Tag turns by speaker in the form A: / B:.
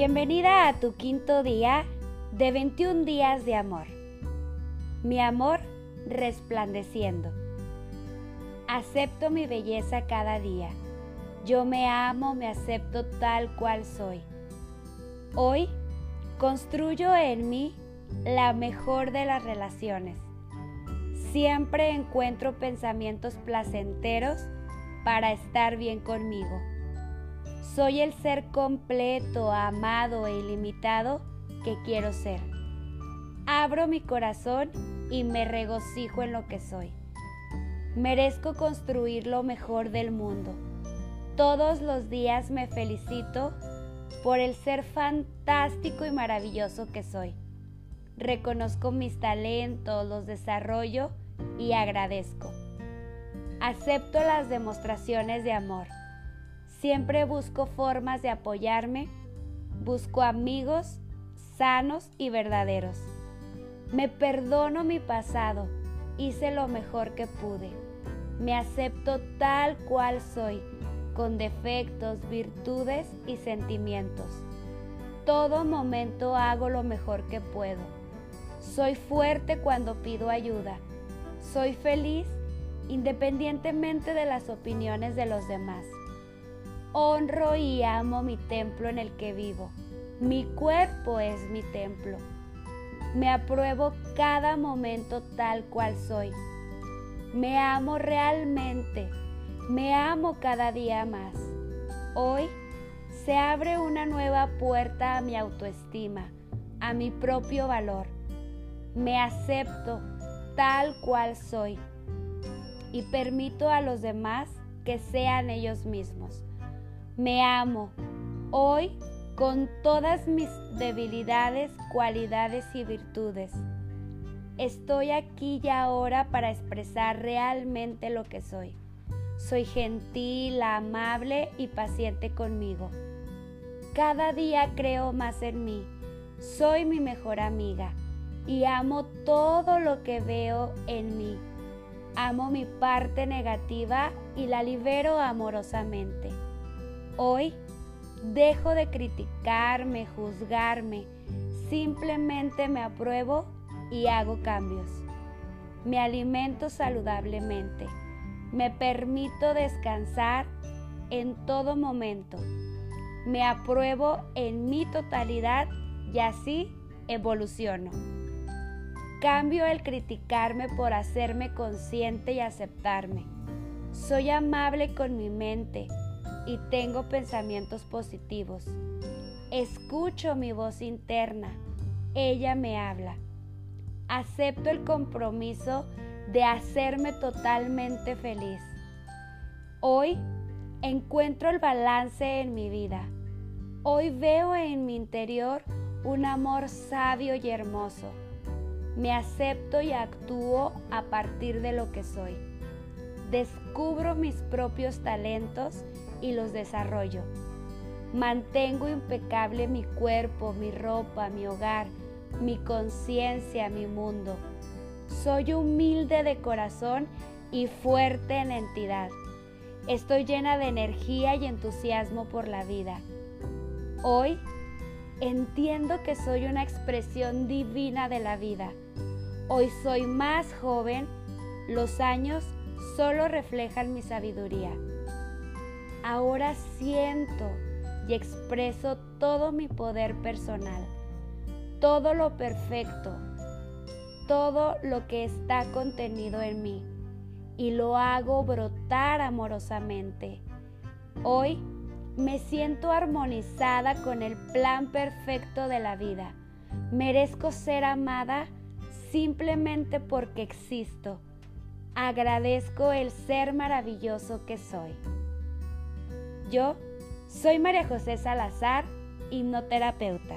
A: Bienvenida a tu quinto día de 21 días de amor. Mi amor resplandeciendo. Acepto mi belleza cada día. Yo me amo, me acepto tal cual soy. Hoy construyo en mí la mejor de las relaciones. Siempre encuentro pensamientos placenteros para estar bien conmigo. Soy el ser completo, amado e ilimitado que quiero ser. Abro mi corazón y me regocijo en lo que soy. Merezco construir lo mejor del mundo. Todos los días me felicito por el ser fantástico y maravilloso que soy. Reconozco mis talentos, los desarrollo y agradezco. Acepto las demostraciones de amor. Siempre busco formas de apoyarme, busco amigos sanos y verdaderos. Me perdono mi pasado, hice lo mejor que pude. Me acepto tal cual soy, con defectos, virtudes y sentimientos. Todo momento hago lo mejor que puedo. Soy fuerte cuando pido ayuda. Soy feliz independientemente de las opiniones de los demás. Honro y amo mi templo en el que vivo. Mi cuerpo es mi templo. Me apruebo cada momento tal cual soy. Me amo realmente. Me amo cada día más. Hoy se abre una nueva puerta a mi autoestima, a mi propio valor. Me acepto tal cual soy y permito a los demás que sean ellos mismos. Me amo hoy con todas mis debilidades, cualidades y virtudes. Estoy aquí y ahora para expresar realmente lo que soy. Soy gentil, amable y paciente conmigo. Cada día creo más en mí. Soy mi mejor amiga y amo todo lo que veo en mí. Amo mi parte negativa y la libero amorosamente. Hoy dejo de criticarme, juzgarme, simplemente me apruebo y hago cambios. Me alimento saludablemente. Me permito descansar en todo momento. Me apruebo en mi totalidad y así evoluciono. Cambio el criticarme por hacerme consciente y aceptarme. Soy amable con mi mente y tengo pensamientos positivos. Escucho mi voz interna. Ella me habla. Acepto el compromiso de hacerme totalmente feliz. Hoy encuentro el balance en mi vida. Hoy veo en mi interior un amor sabio y hermoso. Me acepto y actúo a partir de lo que soy. Descubro mis propios talentos y los desarrollo. Mantengo impecable mi cuerpo, mi ropa, mi hogar, mi conciencia, mi mundo. Soy humilde de corazón y fuerte en entidad. Estoy llena de energía y entusiasmo por la vida. Hoy entiendo que soy una expresión divina de la vida. Hoy soy más joven, los años solo reflejan mi sabiduría. Ahora siento y expreso todo mi poder personal, todo lo perfecto, todo lo que está contenido en mí y lo hago brotar amorosamente. Hoy me siento armonizada con el plan perfecto de la vida. Merezco ser amada simplemente porque existo. Agradezco el ser maravilloso que soy. Yo soy María José Salazar, hipnoterapeuta.